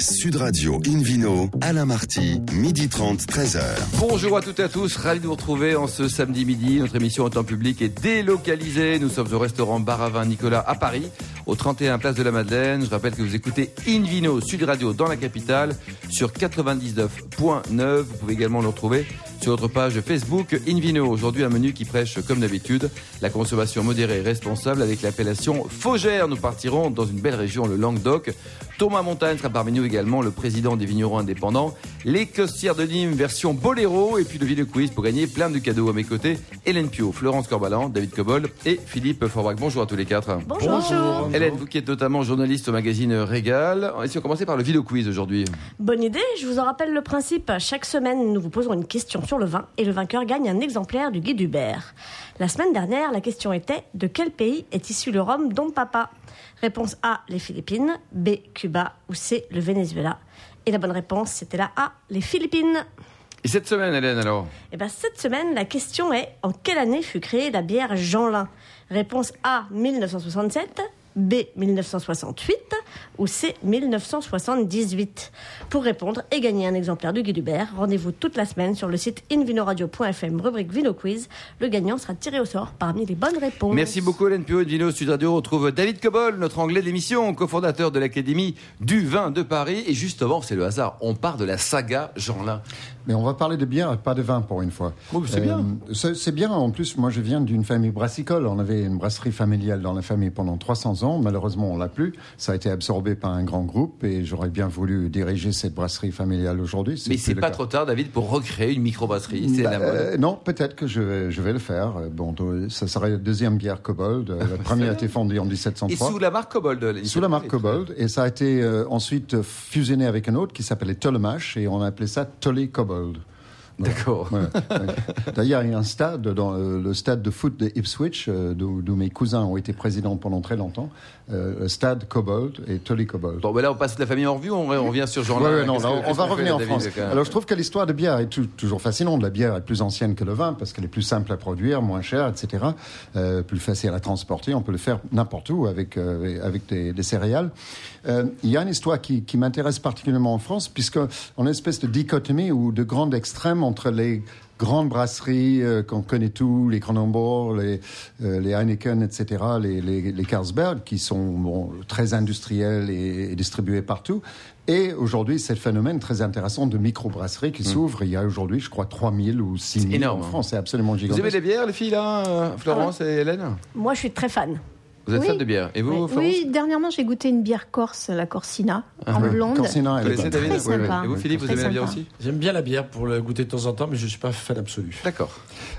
Sud Radio Invino, Alain Marty, midi 30, 13h. Bonjour à toutes et à tous, ravi de vous retrouver en ce samedi midi. Notre émission en temps public est délocalisée. Nous sommes au restaurant Bar Nicolas à Paris, au 31 Place de la Madeleine. Je rappelle que vous écoutez Invino Sud Radio dans la capitale sur 99.9. Vous pouvez également le retrouver sur notre page Facebook Invino. Aujourd'hui, un menu qui prêche, comme d'habitude, la consommation modérée et responsable avec l'appellation Faugère. Nous partirons dans une belle région, le Languedoc. Thomas Montagne sera parmi nous également, le président des vignerons indépendants. Les costières de Nîmes, version boléro. Et puis le vidéo quiz pour gagner plein de cadeaux à mes côtés. Hélène Pio, Florence Corbalan, David Cobol et Philippe Forbach. Bonjour à tous les quatre. Bonjour. Hélène, vous qui êtes notamment journaliste au magazine Régal. Et si on commençait par le vidéo quiz aujourd'hui? Bonne idée, je vous en rappelle le principe. Chaque semaine, nous vous posons une question sur le vin et le vainqueur gagne un exemplaire du guide Hubert. La semaine dernière, la question était de quel pays est issu le rhum Dom Papa? Réponse A, les Philippines, B, Cuba ou C, le Venezuela. Et la bonne réponse, c'était la A, les Philippines. Et cette semaine, Hélène, alors? Eh ben, cette semaine, la question est en quelle année fut créée la bière Jeanlin? Réponse A, 1967, B 1968 ou C 1978 Pour répondre et gagner un exemplaire du Guide Hubert, rendez-vous toute la semaine sur le site invinoradio.fm, rubrique Vino Quiz. Le gagnant sera tiré au sort parmi les bonnes réponses. Merci beaucoup Hélène Pio de Vino Sud Radio. On retrouve David Cobol, notre anglais d'émission, cofondateur de l'Académie du vin de Paris. Et justement, c'est le hasard, on part de la saga Jeanlin. Mais on va parler de bière, pas de vin pour une fois. Oh, c'est bien. C'est c'est bien. En plus, moi, je viens d'une famille brassicole. On avait une brasserie familiale dans la famille pendant 300 ans. Malheureusement, on l'a plus. Ça a été absorbé par un grand groupe et j'aurais bien voulu diriger cette brasserie familiale aujourd'hui. Mais c'est pas cas. trop tard, David, pour recréer une microbrasserie. Bah, la mode. euh, non, peut-être que je, vais- je vais le faire. Euh, Bon, ça serait la deuxième bière Kobold. Euh, La première a été fondée en Et 1703. sous la marque Kobold. Sous la marque Kobold, et ça a été euh, ensuite fusionné avec un autre qui s'appelait Tolemache, et on a appelé ça Tolly Kobold. D'accord. D'ailleurs, il y a un stade, dans euh, le stade de foot de Ipswich, euh, d'où mes cousins ont été présidents pendant très longtemps, euh, stade Kobold et Tolly Kobold. Bon, ben là, on passe de la famille en revue, on, on revient sur Ouais, Jeanlin. ouais, non, Qu'est-ce là, que- on va revenir en France. Alors, je trouve que l'histoire de bière est tou- toujours fascinante. La bière est plus ancienne que le vin parce qu'elle est plus simple à produire, moins chère, etc. Euh, plus facile à transporter. On peut le faire n'importe où avec, euh, avec des, des céréales. Euh, il y a une histoire qui, qui m'intéresse particulièrement en France puisqu'on a une espèce de dichotomie ou de grande extrême entre les grandes brasseries euh, qu'on connaît tous, les Kronenbourg, les, euh, les Heineken, etc., les, les, les Carlsberg, qui sont bon, très industriels et, et distribués partout. Et aujourd'hui, c'est le phénomène très intéressant de microbrasseries qui s'ouvre. Il y a aujourd'hui, je crois, 3000 ou 6000 énorme, en. France. C'est absolument Vous gigantesque. aimez les bières, les filles, là euh, Florence et Hélène? Moi, je suis très fan. Vous êtes Oui. fan de bière. Et vous, Oui, oui, dernièrement, j'ai goûté une bière corse, la Corsina, en Ouais. blonde. Corsina, elle est Très sympa. Et vous, Philippe, vous aimez la bière aussi J'aime bien la bière pour le goûter de temps en temps, mais je ne suis pas fan absolu. D'accord.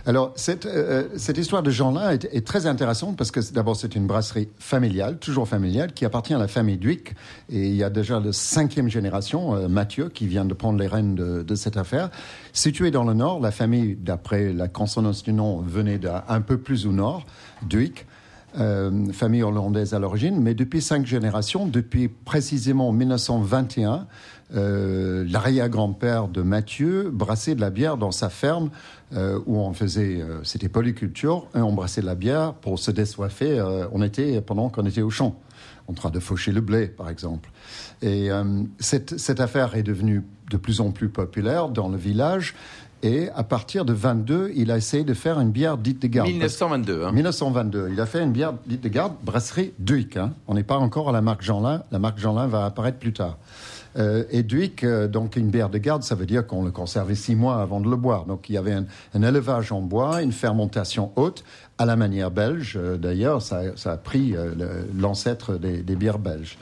Alors, cette, euh, cette histoire de Jean-là est, est très intéressante parce que d'abord, c'est une brasserie familiale, toujours familiale, qui appartient à la famille Duic. Et il y a déjà la cinquième génération, euh, Mathieu, qui vient de prendre les rênes de, de cette affaire. Située dans le nord, la famille, d'après la consonance du nom, venait d'un un peu plus au nord, Duic. Euh, famille hollandaise à l'origine, mais depuis cinq générations, depuis précisément 1921, euh, l'arrière-grand-père de Mathieu brassait de la bière dans sa ferme euh, où on faisait, c'était polyculture, et on brassait de la bière pour se désoiffer. on était pendant qu'on était au champ, en train de faucher le blé, par exemple. Et cette affaire est devenue de plus en plus populaire dans le village. Et à partir de 22, il a essayé de faire une bière dite de garde. 1922. Hein. 1922. Il a fait une bière dite de garde, brasserie Duic. hein. On n'est pas encore à la marque Jeanlin. La marque Jeanlin va apparaître plus tard. Euh, et euh, donc une bière de garde, ça veut dire qu'on le conservait six mois avant de le boire. Donc il y avait un, élevage en bois, une fermentation haute, à la manière belge. Euh, D'ailleurs, ça, a pris euh, l'ancêtre des, bières belges.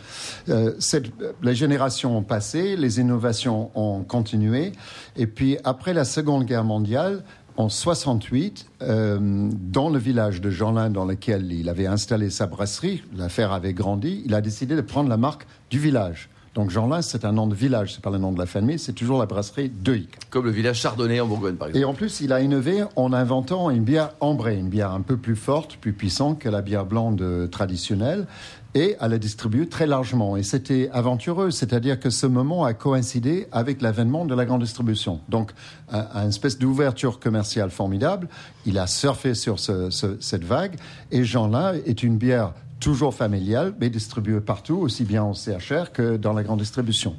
Les générations ont passé, les innovations ont continué. Et puis après la Seconde Guerre mondiale, en 68, euh, dans le village de Jeanlin dans lequel il avait installé sa brasserie, l'affaire avait grandi, il a décidé de prendre la marque du village. Donc Jeanlin, c'est un nom de village, c'est pas le nom de la famille, c'est toujours la brasserie Deuil. Comme le village Chardonnay en Bourgogne, par exemple. Et en plus, il a innové en inventant une bière ambrée, une bière un peu plus forte, plus puissante que la bière blonde euh, traditionnelle, et elle la distribue très largement. Et c'était aventureux, c'est-à-dire que ce moment a coïncidé avec l'avènement de la grande distribution. Donc, un, un espèce d'ouverture commerciale formidable. Il a surfé sur ce- ce- cette vague, et Jean-là est une bière toujours familiale, mais distribuée partout, aussi bien en CHR que dans la grande distribution.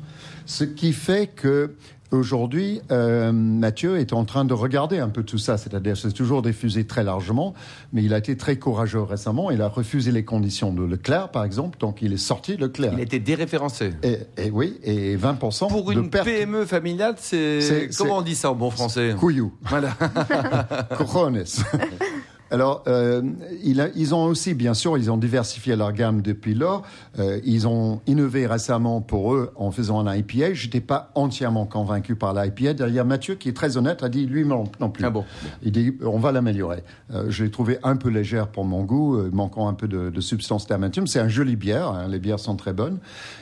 Ce qui fait que Aujourd'hui, euh, Mathieu est en train de regarder un peu tout ça, c'est-à-dire c'est toujours diffusé très largement, mais il a été très courageux récemment. Il a refusé les conditions de Leclerc, par exemple, donc il est sorti de Leclerc. Il a été déréférencé. Et, et oui, et 20% Pour de une perte. PME familiale, c'est comment on dit ça en bon français? Couillou. Voilà. Cojones. Alors, euh, ils ont aussi, bien sûr, ils ont diversifié leur gamme depuis lors. Euh, ils ont innové récemment pour eux en faisant un IPA. Je n'étais pas entièrement convaincu par l'IPA. Derrière Mathieu, qui est très honnête, a dit lui non, non plus. Ah bon. Il dit on va l'améliorer. Euh, je l'ai trouvé un peu légère pour mon goût, euh, manquant un peu de, de substance d'amertume. C'est un joli bière. hein, les bières sont très bonnes.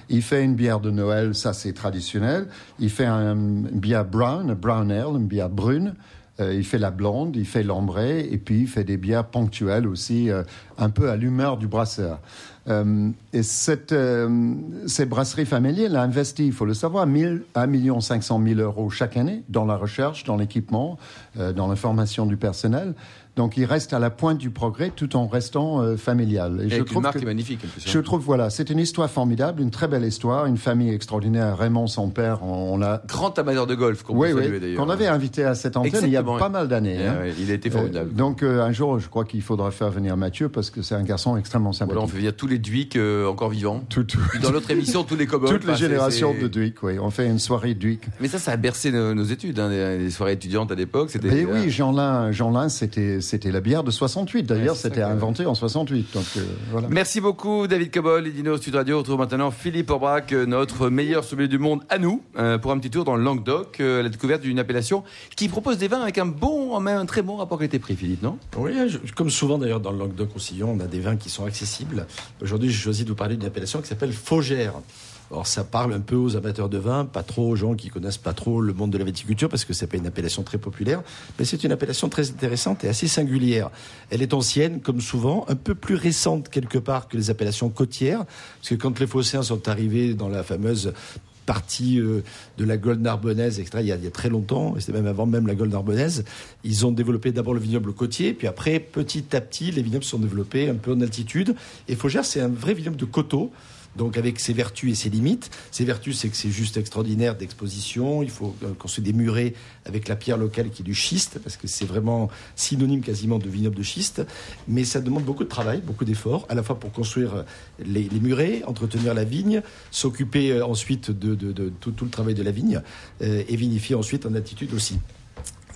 Il fait une bière de Noël, ça c'est traditionnel. Il fait un, une bière brown, brown ale, une bière brune. Euh, il fait la blonde, il fait l'ambrée, et puis il fait des bières ponctuelles aussi, euh, un peu à l'humeur du brasseur. Euh, et cette, euh, ces brasseries familiales a investi, il faut le savoir, 1000, 1 million 500 000 euros chaque année dans la recherche, dans l'équipement, euh, dans la formation du personnel. Donc il reste à la pointe du progrès tout en restant euh, familial. Et avec une marque que- est magnifique. en plus, hein. je trouve, voilà, c'est une histoire formidable, une très belle histoire, une famille extraordinaire. Raymond, son père, on, on l'a Grand amateur de golf, qu'on oui, oui, qu'on avait invité à cette antenne il y a pas mal d'années. Hein. ouais, il a été formidable. Euh, donc euh, un jour, je crois qu'il faudra faire venir Mathieu parce que c'est un garçon extrêmement Voilà, sympathique. on fait venir tous les Duick euh, encore vivants. Tout- tout- dans notre émission, tous les cowboys. toutes les générations de Duick, oui. On fait une soirée Duick. Mais ça, ça a bercé nos, nos études, hein, les, les soirées étudiantes à l'époque. C'était. Mais oui, Jean-Lin, Jean-Lin, c'était, c'était la bière de 68. D'ailleurs, Ouais, c'était inventé en 68. Donc, euh, voilà. Merci beaucoup David Cobol et Dino Sud Radio. On retrouve maintenant Philippe Aubrac, euh, notre meilleur sommelier du monde à nous, euh, pour un petit tour dans le Languedoc, euh, à la découverte d'une appellation qui propose des vins avec un bon, même un très bon rapport qualité-prix, Philippe, non? Oui, je- comme souvent d'ailleurs dans le Languedoc-Roussillon, on a des vins qui sont accessibles. Aujourd'hui, j'ai choisi de vous parler d'une appellation qui s'appelle Faugère. Alors ça parle un peu aux amateurs de vin, pas trop aux gens qui connaissent pas trop le monde de la viticulture, parce que c'est pas une appellation très populaire, mais c'est une appellation très intéressante et assez singulière. Elle est ancienne, comme souvent, un peu plus récente quelque part que les appellations côtières, parce que quand les Phocéens sont arrivés dans la fameuse partie euh, de la Golde Narbonnaise, etc., il y a, très longtemps, c'était même avant même la Golde Narbonnaise, ils ont développé d'abord le vignoble côtier, puis après, petit à petit, les vignobles sont développés un peu en altitude. Et Faugère, c'est un vrai vignoble de coteaux, donc avec ses vertus et ses limites. Ses vertus, c'est que c'est juste extraordinaire d'exposition. Il faut euh, construire des murets avec la pierre locale qui est du schiste, parce que c'est vraiment synonyme quasiment de vignoble de schiste. Mais ça demande beaucoup de travail, beaucoup d'efforts, à la fois pour construire euh, les, murets, entretenir la vigne, s'occuper euh, ensuite de, tout, le travail de la vigne, euh, et vinifier ensuite en altitude aussi.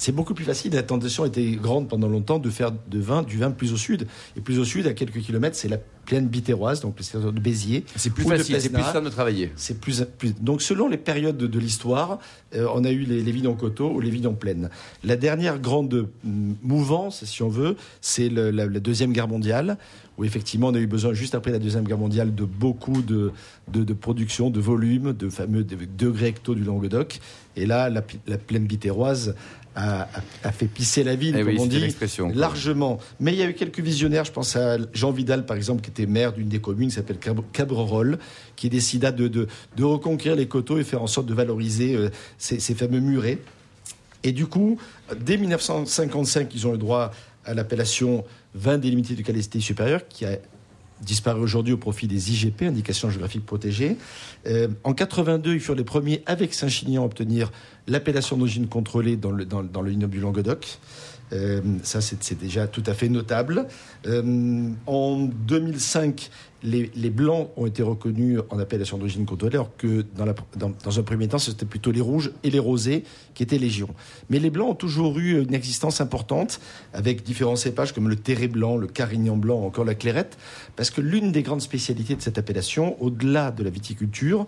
C'est beaucoup plus facile. La tentation était grande pendant longtemps de faire de vin, du vin plus au sud. Et plus au sud, à quelques kilomètres, c'est la plaine bitéroise, donc le secteur de Béziers. C'est plus facile, c'est plus simple de travailler. C'est plus, plus- Donc, selon les périodes de, de l'histoire, euh, on a eu les, les vignes en coteau ou les vignes en plaine. La dernière grande mm, mouvance, si on veut, c'est la, la Deuxième Guerre mondiale, où effectivement on a eu besoin, juste après la Deuxième Guerre mondiale, de beaucoup de, de, de production, de volume, de fameux de- degrés hecto du Languedoc. Et là, la, la plaine bitéroise a, fait pisser la ville, Eh comme oui, on dit, largement. Mais il y a eu quelques visionnaires, je pense à Jean Vidal, par exemple, qui était maire d'une des communes qui s'appelle Cab- Cabrerolles, qui décida de, de, de reconquérir les coteaux et faire en sorte de valoriser euh, ces, ces fameux murets. Et du coup, dès 1955, ils ont le droit à l'appellation vin délimité de qualité supérieure, qui a disparu aujourd'hui au profit des IGP, indications géographiques protégées. Euh, en 82, ils furent les premiers, avec Saint-Chinian, à obtenir l'appellation d'origine contrôlée dans le, dans, dans le du Languedoc. Euh, ça, c'est c'est déjà tout à fait notable. Euh, en 2005, les, blancs ont été reconnus en appellation d'origine contrôlée, alors que dans, la- un premier temps, c'était plutôt les rouges et les rosés qui étaient légion. Mais les blancs ont toujours eu une existence importante, avec différents cépages comme le terré blanc, le carignan blanc, encore la clairette, parce que l'une des grandes spécialités de cette appellation, au-delà de la viticulture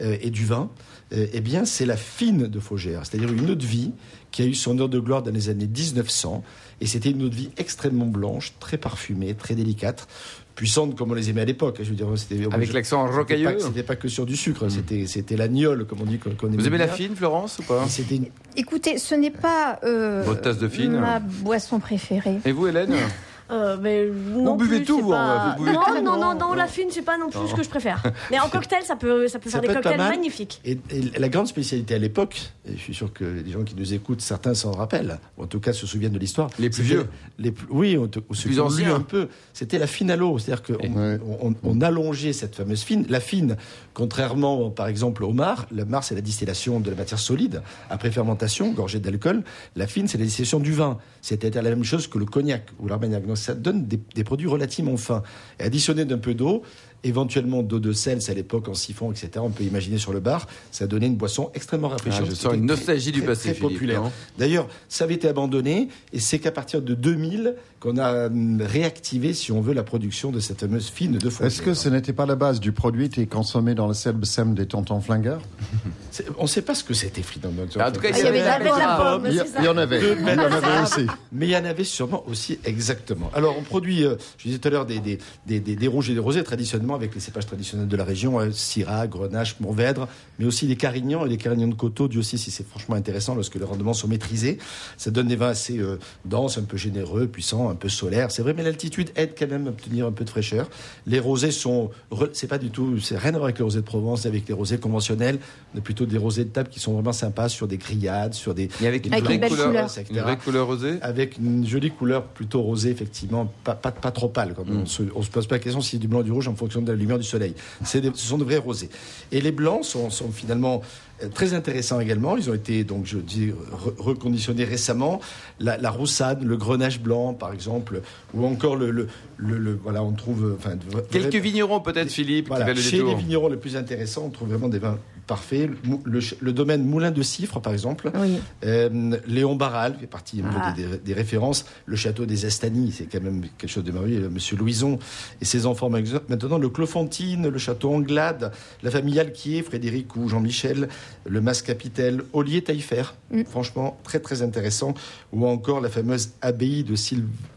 euh, et du vin, euh, eh bien, c'est la fine de Faugère, c'est-à-dire une eau de vie qui a eu son heure de gloire dans les années 1900. Et c'était une eau de vie extrêmement blanche, très parfumée, très délicate, puissante comme on les aimait à l'époque. Je veux dire, c'était Avec l'accent rocailleux. c'était pas que sur du sucre, c'était c'était l'agnole, comme on dit. qu'on- Vous aimez la fine, Florence, ou pas Et C'était une- Écoutez, ce n'est pas euh, Votre tasse de fine ma boisson préférée. Et vous, Hélène? Euh, mais non Vous buvez plus, tout, vous, pas- vous buvez non, tout non, non, non, la fine, c'est pas non plus ce que je préfère. Mais en cocktail, ça peut, ça peut Ça faire des peut cocktails magnifiques. Et, et la grande spécialité à l'époque, et je suis sûr que les gens qui nous écoutent, certains s'en rappellent, ou en tout cas se souviennent de l'histoire. Les plus vieux. les plus, Oui, ou, ou ceux Plus qui ont lu anciens. un peu. C'était la fine à l'eau, c'est-à-dire qu'on Ouais. on, on allongeait cette fameuse fine. La fine, contrairement par exemple au mar, le mar c'est la distillation de la matière solide après fermentation, gorgée d'alcool. La fine c'est la distillation du vin. C'était la même chose que le cognac ou l'armagnac. Donc ça donne des, produits relativement fins. Et additionné d'un peu d'eau, éventuellement d'eau de sel, c'est à l'époque en siphon, etc. On peut imaginer sur le bar, ça donnait une boisson extrêmement rafraîchissante. Ah, je sens une très, nostalgie du très, passé, Très Philippe, populaire. D'ailleurs, ça avait été abandonné et c'est qu'à partir de 2000 qu'on a hum, réactivé, si on veut, la production de cette fameuse fine de foie. Est-ce que ce n'était pas la base du produit qui est consommé dans le célèbre SEM des tontons flingueurs? On ne sait pas ce que c'était, Frida. En tout cas, Ah, il y avait la- pomme, Il y, en avait. Il y en avait aussi. Mais il y en avait sûrement aussi, exactement. Alors, on produit, euh, je disais tout à l'heure, des, des, des, des- des rouges et des rosés, traditionnellement, avec les cépages traditionnels de la région, euh, Syrah, Grenache, Mourvèdre, mais aussi des Carignans et des Carignans de coteau, Dieu aussi, si c'est franchement intéressant, lorsque les rendements sont maîtrisés. Ça donne des vins assez euh, denses, un peu généreux, puissants, un peu solaires. C'est vrai, mais l'altitude aide quand même à obtenir un peu de fraîcheur. Les rosés sont, c'est pas du tout, c'est rien à voir avec les rosés de Provence, avec les rosés conventionnels. On a plutôt des rosés de table qui sont vraiment sympas sur des grillades, sur des, Et avec une Avec vraie une belle couleur, couleur. etc. une vraie couleur rosée. avec une jolie couleur plutôt rosée, effectivement, pas, pas, pas trop pâle. Comme On se, on se pose pas la question si c'est du blanc ou du rouge en fonction de la lumière du soleil. Des- ce sont de vrais rosés. Et les blancs sont, sont finalement euh, très intéressants également. Ils ont été, donc, je dis, re- reconditionnés récemment. La, la roussade, le grenache blanc, par exemple, ou encore le, le, le- le- voilà, on trouve, euh, enfin, Quelques vignerons peut-être, Philippe, voilà, qui le chez détour. les vignerons les plus intéressants, on trouve vraiment des vins parfaits. Le, domaine Moulin de Cifre, par exemple. Oui. Euh, Léon Barral fait partie un peu Ah. des, des- des références. Le château des Estanies, c'est quand même quelque chose de merveilleux. Monsieur Louison et ses enfants. Maintenant, le Clofontine, le château Anglade, la famille Alquier, Frédéric ou Jean-Michel, le Mas Capitel, Ollier Taillefer. Franchement, très très intéressant. Ou encore la fameuse abbaye de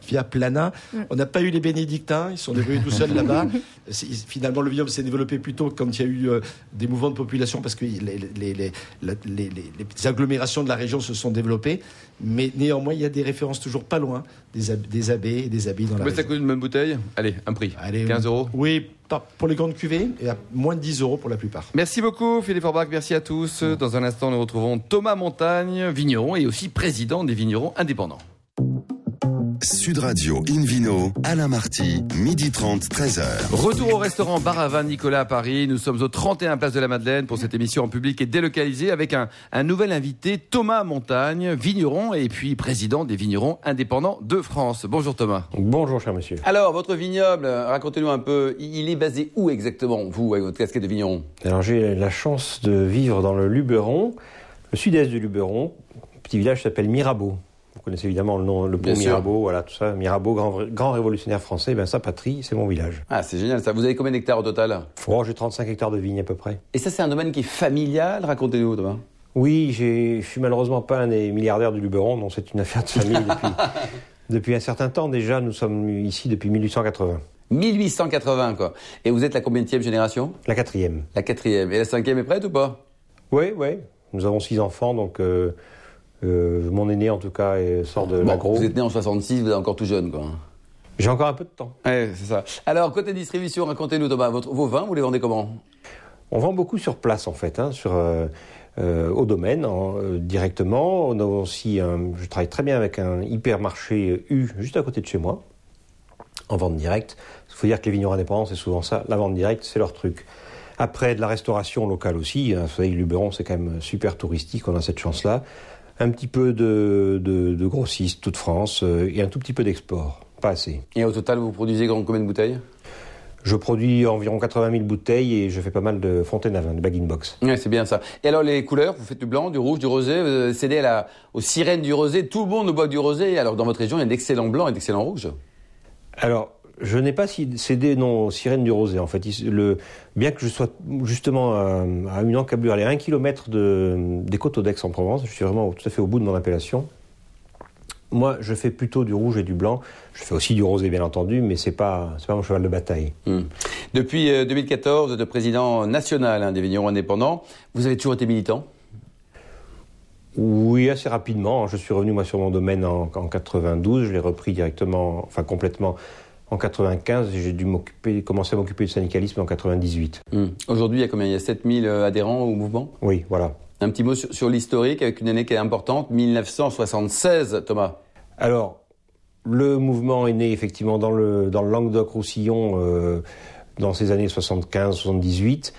Sylvia Plana. On n'a pas eu les bénédictins, ils sont débrouillés tout seuls là-bas. Finalement, le vignoble s'est développé plutôt quand il y a eu euh, des mouvements de population parce que les, les- les- la- les- les- les agglomérations de la région se sont développées. Mais néanmoins, il y a des références toujours pas loin des, ab- des abbés et des abbayes dans la Mais ça région. coûte une même bouteille? Allez, un prix. Allez, 15 euros. Oui, pour les grandes cuvées, et à moins de 10 euros pour la plupart. Merci beaucoup Philippe Forbach, merci à tous. Dans un instant, nous retrouvons Thomas Montagne, vigneron et aussi président des vignerons indépendants. Sud Radio Invino, Alain Marty, midi 30, 13h. Retour au restaurant Bar à Vin Nicolas à Paris. Nous sommes au 31 Place de la Madeleine pour cette émission en public et délocalisée avec un, un nouvel invité, Thomas Montagne, vigneron et puis président des vignerons indépendants de France. Bonjour Thomas. Bonjour, cher monsieur. Alors, votre vignoble, racontez-nous un peu, il est basé où exactement, vous, avec votre casquette de vigneron? Alors, j'ai la chance de vivre dans le Luberon, le sud-est du Luberon. Un petit village qui s'appelle Mirabeau. Vous connaissez évidemment le nom, le Bien pont sûr. Mirabeau, voilà, tout ça. Mirabeau, grand, grand révolutionnaire français. Ben, sa patrie, c'est mon village. Ah, c'est génial ça. Vous avez combien d'hectares au total? Oh, j'ai 35 hectares de vignes à peu près. Et ça, c'est un domaine qui est familial, racontez-nous Thomas. Oui, je suis malheureusement pas un des milliardaires du Luberon, non, c'est une affaire de famille depuis, depuis un certain temps déjà. Nous sommes ici depuis 1880. 1880 quoi. Et vous êtes la combienième génération? La quatrième. La quatrième. Et la cinquième est prête ou pas? Oui, oui. Nous avons six enfants, donc euh, euh, mon aîné en tout cas sort de Bon, l'agro. Vous êtes né en 66, vous êtes encore tout jeune quoi. J'ai encore un peu de temps. Ouais, c'est ça. Alors, côté distribution, racontez-nous Thomas, votre- vos vins, vous les vendez comment? On vend beaucoup sur place en fait, hein, sur, euh, euh, au domaine en, euh, directement. On a aussi, un- je travaille très bien avec un hypermarché U juste à côté de chez moi, en vente directe. Il faut dire que les vignerons indépendants, c'est souvent ça, la vente directe, c'est leur truc. Après, de la restauration locale aussi. hein, Vous savez, Luberon, c'est quand même super touristique, on a cette chance-là. Un petit peu de, de, de grossistes, toute France, euh, et un tout petit peu d'export. Pas assez. Et au total, vous produisez combien de bouteilles? Je produis environ 80 000 bouteilles et je fais pas mal de fontaines à vin, de bag-in-box. Ouais, c'est bien ça. Et alors, les couleurs, vous faites du blanc, du rouge, du rosé, vous cédez à la, aux sirènes du rosé. Tout le monde boit du rosé. Alors, dans votre région, il y a d'excellents blancs et d'excellents rouges. Alors, je n'ai pas cédé non aux sirènes du rosé. En fait, le, bien que je sois justement à, à une encablure, à 1 km de, des côtes d'Aix-en-Provence, je suis vraiment tout à fait au bout de mon appellation. Moi, je fais plutôt du rouge et du blanc. Je fais aussi du rosé, bien entendu, mais c'est pas pas mon cheval de bataille. Hmm. Depuis euh, 2014, vous êtes le président national hein, des vignerons indépendants. Vous avez toujours été militant? Oui, assez rapidement. Je suis revenu moi sur mon domaine en, en 92. Je l'ai repris directement, enfin complètement en 95. J'ai dû m'occuper, commencer à m'occuper du syndicalisme en 98. Hum. Aujourd'hui, il y a combien? Il y a 7000 adhérents au mouvement? Oui, voilà. Un petit mot sur, sur l'historique avec une année qui est importante, 1976, Thomas. Alors, le mouvement est né effectivement dans le, dans le Languedoc-Roussillon euh, dans ces années 75-78,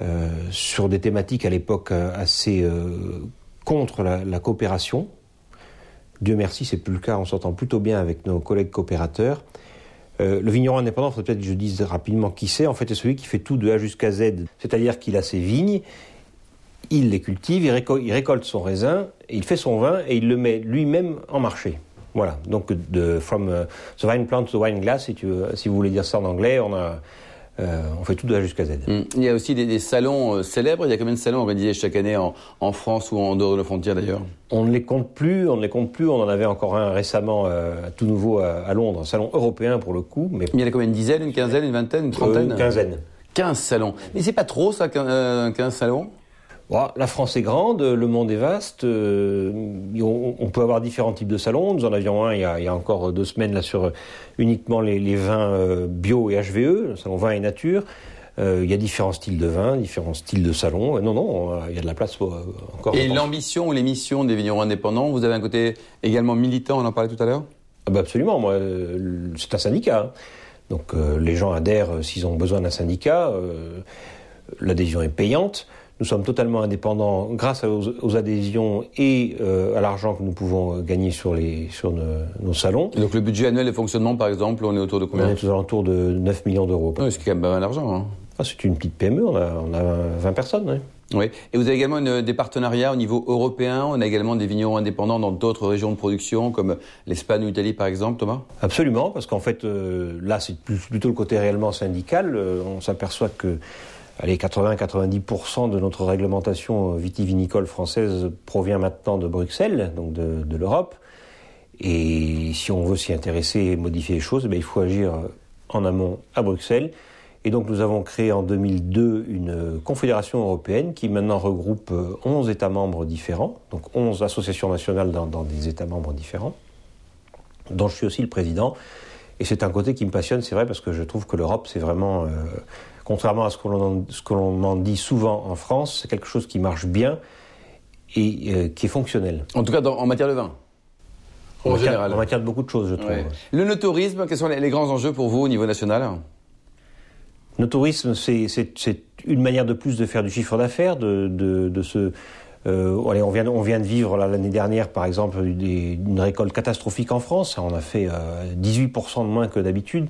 euh, sur des thématiques à l'époque euh, assez euh, contre la, la, coopération. Dieu merci, c'est plus le cas, on s'entend plutôt bien avec nos collègues coopérateurs. Euh, le vigneron indépendant, peut-être que je dise rapidement qui c'est. En fait, c'est celui qui fait tout de A jusqu'à Z. C'est-à-dire qu'il a ses vignes, il les cultive, il récolte, son raisin, il fait son vin et il le met lui-même en marché. Voilà, donc de from uh, the vine plant to the wine glass, si, tu veux, si vous voulez dire ça en anglais, on a euh, on fait tout de A jusqu'à Z. Mmh. Il y a aussi des, des salons euh, célèbres. Il y a combien de salons organisés chaque année en, en France ou en dehors de nos frontières d'ailleurs? On ne les compte plus. On ne les compte plus. On en avait encore un récemment, euh, tout nouveau à, à, Londres, un salon européen pour le coup. Mais il y en a combien? Une dizaine, une quinzaine, une vingtaine, une trentaine? Une quinzaine. 15 salons. Mais c'est pas trop ça, 15 salons? La France est grande, le monde est vaste. Euh, on, on, peut avoir différents types de salons. Nous en avions un il y a, il y a encore deux semaines là sur uniquement les, les vins euh, bio et HVE, le salon vin et nature. Euh, il y a différents styles de vin, différents styles de salons. Non, non, il y a de la place pour, euh, encore. Et l'ambition ou les missions des vignerons indépendants, vous avez un côté également militant, on en parlait tout à l'heure? Ah bah Absolument, moi, c'est un syndicat. Hein. Donc les gens adhèrent s'ils ont besoin d'un syndicat. L'adhésion est payante. Nous sommes totalement indépendants grâce aux, aux adhésions et euh, à l'argent que nous pouvons gagner sur, les, sur nos, nos, salons. Et donc le budget annuel de fonctionnement, par exemple, on est autour de combien On est aux alentours de 9 millions d'euros. Oui, c'est quand même pas mal d'argent. Hein. Ah, c'est une petite PME, on a, on a 20 personnes. Oui. Oui. Et vous avez également une, des partenariats au niveau européen. On a également des vignerons indépendants dans d'autres régions de production, comme l'Espagne ou l'Italie, par exemple, Thomas? Absolument, parce qu'en fait, euh, là, c'est plutôt le côté réellement syndical. Euh, on s'aperçoit que allez, 80-90% de notre réglementation vitivinicole française provient maintenant de Bruxelles, donc de, l'Europe. Et si on veut s'y intéresser et modifier les choses, eh il faut agir en amont à Bruxelles. Et donc nous avons créé en 2002 une confédération européenne qui maintenant regroupe 11 États membres différents, donc 11 associations nationales dans, dans des États membres différents, dont je suis aussi le président. Et c'est un côté qui me passionne, c'est vrai, parce que je trouve que l'Europe, c'est vraiment... Euh, contrairement à ce que l'on en, dit souvent en France, c'est quelque chose qui marche bien et euh, qui est fonctionnel. En tout cas, dans, en matière de vin en, en, matière, général. en matière de beaucoup de choses, je trouve. Ouais. Le notourisme, quels sont les, les, grands enjeux pour vous au niveau national? Le tourisme, c'est une manière de plus de faire du chiffre d'affaires, de, de, de, se... Euh, allez, on, vient, on vient de vivre l'année dernière, par exemple, des, une récolte catastrophique en France. On a fait euh, 18% de moins que d'habitude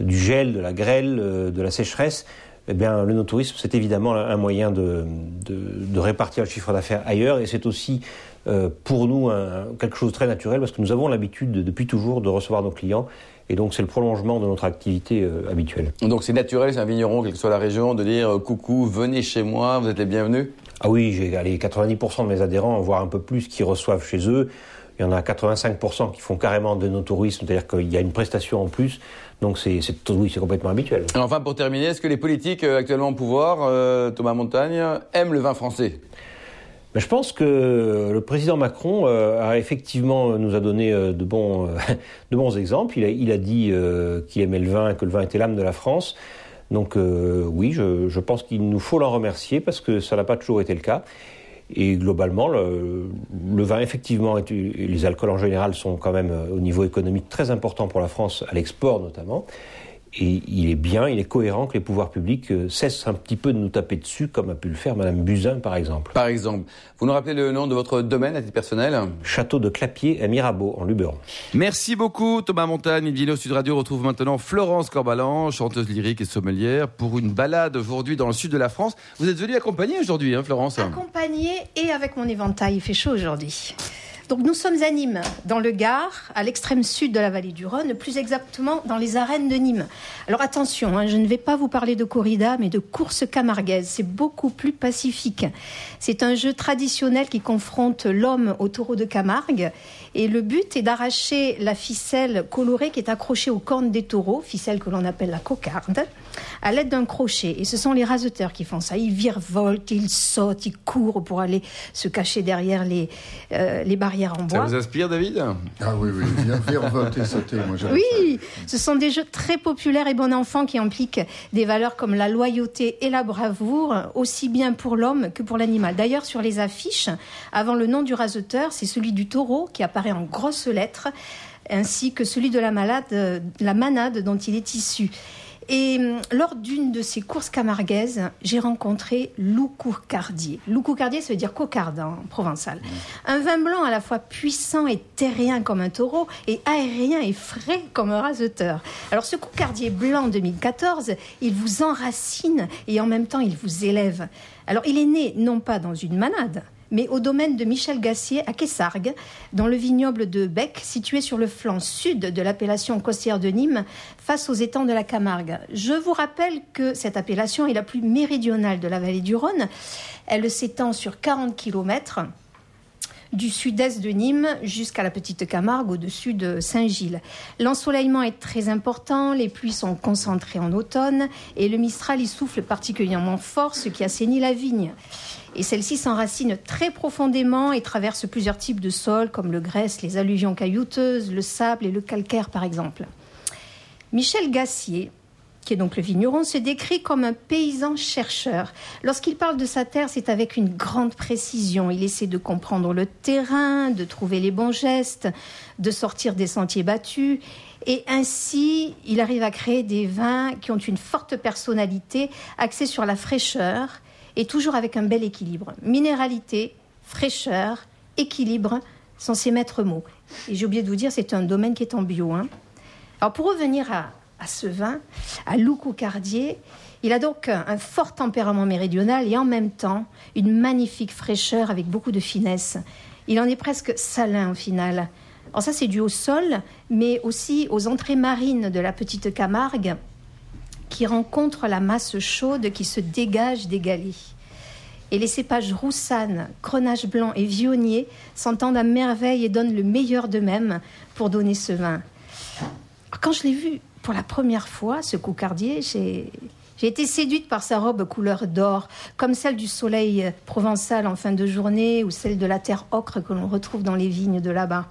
du gel, de la grêle, euh, de la sécheresse, eh bien, le no-tourisme, c'est évidemment un moyen de, de, de répartir le chiffre d'affaires ailleurs et c'est aussi euh, pour nous un, quelque chose de très naturel parce que nous avons l'habitude de, depuis toujours de recevoir nos clients et donc c'est le prolongement de notre activité euh, habituelle. Donc c'est naturel, c'est un vigneron, quelle que soit la région, de dire euh, coucou, venez chez moi, vous êtes les bienvenus? Ah oui, j'ai 90% de mes adhérents, voire un peu plus, qui reçoivent chez eux. Il y en a 85% qui font carrément de nos tourismes, c'est-à-dire qu'il y a une prestation en plus. Donc c'est oui, c'est complètement habituel. Et enfin, pour terminer, est-ce que les politiques euh, actuellement au pouvoir, euh, Thomas Montagne, aiment le vin français? Mais je pense que le président Macron euh, a effectivement nous a donné euh, de bons euh, de bons exemples. Il a, il a dit euh, qu'il aimait le vin, que le vin était l'âme de la France. Donc oui, je, je pense qu'il nous faut l'en remercier parce que ça n'a pas toujours été le cas. Et globalement, le, vin, effectivement, est, les alcools en général sont quand même au niveau économique très important pour la France, à l'export notamment. Et il est bien, il est cohérent que les pouvoirs publics cessent un petit peu de nous taper dessus, comme a pu le faire Madame Buzyn, par exemple. Par exemple. Vous nous rappelez le nom de votre domaine à titre personnel? Château de Clapier à Mirabeau, en Luberon. Merci beaucoup, Thomas Montagne. Vino Sud Radio retrouve maintenant Florence Corbalan, chanteuse lyrique et sommelière, pour une balade aujourd'hui dans le sud de la France. Vous êtes venue accompagnée aujourd'hui, hein, Florence? Accompagnée et avec mon éventail. Il fait chaud aujourd'hui. Donc nous sommes à Nîmes, dans le Gard, à l'extrême sud de la vallée du Rhône, plus exactement dans les arènes de Nîmes. Alors attention, hein, je ne vais pas vous parler de corrida, mais de course camarguaise. C'est beaucoup plus pacifique. C'est un jeu traditionnel qui confronte l'homme au taureau de Camargue. Et le but est d'arracher la ficelle colorée qui est accrochée aux cornes des taureaux, ficelle que l'on appelle la cocarde. à l'aide d'un crochet. Et ce sont les raseteurs qui font ça. Ils virevoltent, ils sautent, ils courent pour aller se cacher derrière les, euh, les barrières en Ça bois. vous inspire, David? Ah oui, oui, virevolter, sauter, moi j'aime Oui, ce sont des jeux très populaires et bon enfant qui impliquent des valeurs comme la loyauté et la bravoure, aussi bien pour l'homme que pour l'animal. D'ailleurs, sur les affiches, avant le nom du raseteur, c'est celui du taureau qui apparaît en grosses lettres, ainsi que celui de la, malade, la manade dont il est issu. Et hum, lors d'une de ces courses camarguaises, j'ai rencontré Lou Courcardier. Lou Courcardier, ça veut dire cocarde en provençal. Un vin blanc à la fois puissant et terrien comme un taureau et aérien et frais comme un raseteur. Alors ce Courcardier blanc 2014, il vous enracine et en même temps il vous élève. Alors il est né non pas dans une manade, mais au domaine de Michel Gassier à Quessargues, dans le vignoble de Bec, situé sur le flanc sud de l'appellation costière de Nîmes, face aux étangs de la Camargue. Je vous rappelle que cette appellation est la plus méridionale de la vallée du Rhône. Elle s'étend sur 40 kilomètres du sud-est de Nîmes jusqu'à la Petite Camargue au-dessus de Saint-Gilles. L'ensoleillement est très important, les pluies sont concentrées en automne et le Mistral y souffle particulièrement fort, ce qui assainit la vigne. Et celle-ci s'enracine très profondément et traverse plusieurs types de sols comme le grès, les alluvions caillouteuses, le sable et le calcaire par exemple. Michel Gassier, qui est donc le vigneron, se décrit comme un paysan chercheur. Lorsqu'il parle de sa terre, c'est avec une grande précision. Il essaie de comprendre le terrain, de trouver les bons gestes, de sortir des sentiers battus. Et ainsi, il arrive à créer des vins qui ont une forte personnalité, axés sur la fraîcheur et toujours avec un bel équilibre. Minéralité, fraîcheur, équilibre sont ses maîtres mots. Et j'ai oublié de vous dire, c'est un domaine qui est en bio. hein. Alors pour revenir à, à ce vin, à Loucou Cardier, il a donc un, fort tempérament méridional et en même temps une magnifique fraîcheur avec beaucoup de finesse. Il en est presque salin au final. Alors ça c'est dû au sol, mais aussi aux entrées marines de la petite Camargue qui rencontrent la masse chaude qui se dégage des galets. Et les cépages roussanne, grenache blanc et vionnier s'entendent à merveille et donnent le meilleur d'eux-mêmes pour donner ce vin. Quand je l'ai vu pour la première fois, ce cocardier, j'ai été séduite par sa robe couleur d'or, comme celle du soleil provençal en fin de journée ou celle de la terre ocre que l'on retrouve dans les vignes de là-bas.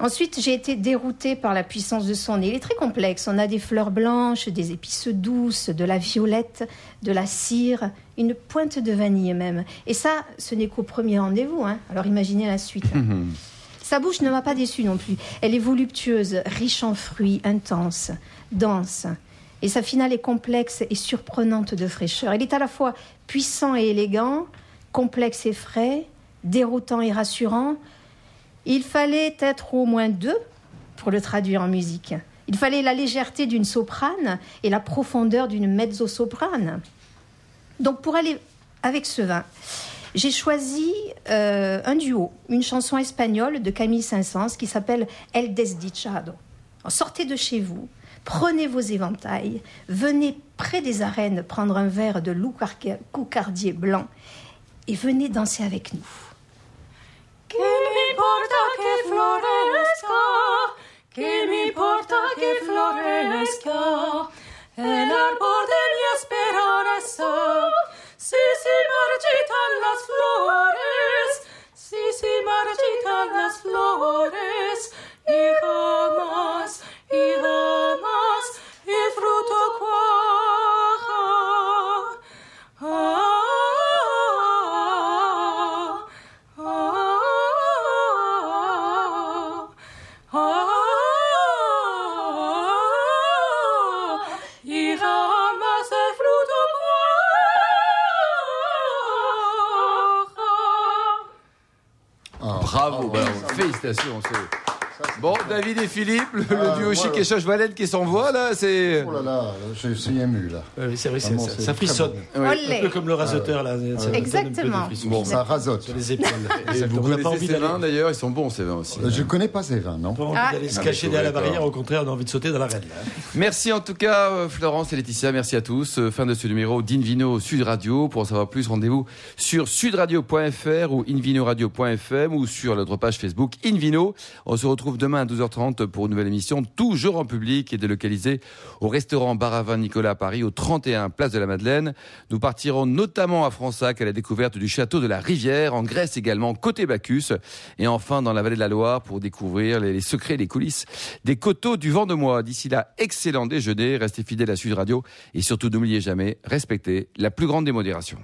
Ensuite, j'ai été déroutée par la puissance de son nez. Il est très complexe. On a des fleurs blanches, des épices douces, de la violette, de la cire, une pointe de vanille même. Et ça, ce n'est qu'au premier rendez-vous. hein. Alors imaginez la suite. Sa bouche ne m'a pas déçue non plus. Elle est voluptueuse, riche en fruits, intense, dense. Et sa finale est complexe et surprenante de fraîcheur. Il est à la fois puissant et élégant, complexe et frais, déroutant et rassurant. Il fallait être au moins deux pour le traduire en musique. Il fallait la légèreté d'une soprane et la profondeur d'une mezzo-soprane. Donc pour aller avec ce vin, j'ai choisi euh, un duo, une chanson espagnole de Camille Saint-Saëns qui s'appelle El Desdichado. Sortez de chez vous, prenez vos éventails, venez près des arènes prendre un verre de loup-cardier coucardier blanc et venez danser avec nous. ¿Qué me importa que florezca? ¿Qué me importa que? El de félicitations. Bon, David et Philippe, le, le Ah, duo voilà. chic et Choche Valette qui s'envoie là, c'est. Oh là là, je suis ému là. Oui, c'est vrai, Vraiment, ça, ça frissonne. bon. Oui. Olé. Un peu comme le là. un peu de Exactement. Bon, Ça rasote. Sur les épaules. Et vous On n'a pas connaissez envie ces vins d'ailleurs, ils sont bons ces vins aussi. Euh, Je connais pas ces vins, non on n'a pas envie Ah. d'aller se Ah, cacher derrière la barrière, au contraire, on a envie de sauter dans l'arène. là. Merci en tout cas euh, Florence et Laetitia, merci à tous. Euh, Fin de ce numéro d'Invino Sud Radio. Pour en savoir plus, rendez-vous sur sudradio.fr ou invinoradio.fm ou sur notre page Facebook Invino. On se retrouve retrouve demain à 12h30 pour une nouvelle émission, toujours en public et délocalisée au restaurant Baravin Nicolas à Paris, au 31 Place de la Madeleine. Nous partirons notamment à Fronsac à la découverte du château de la Rivière, en Grèce également, côté Bacchus, et enfin dans la vallée de la Loire pour découvrir les, les secrets, les coulisses des coteaux du vent de moi. D'ici là, excellent déjeuner, restez fidèles à Sud Radio et surtout n'oubliez jamais, respectez la plus grande démodération.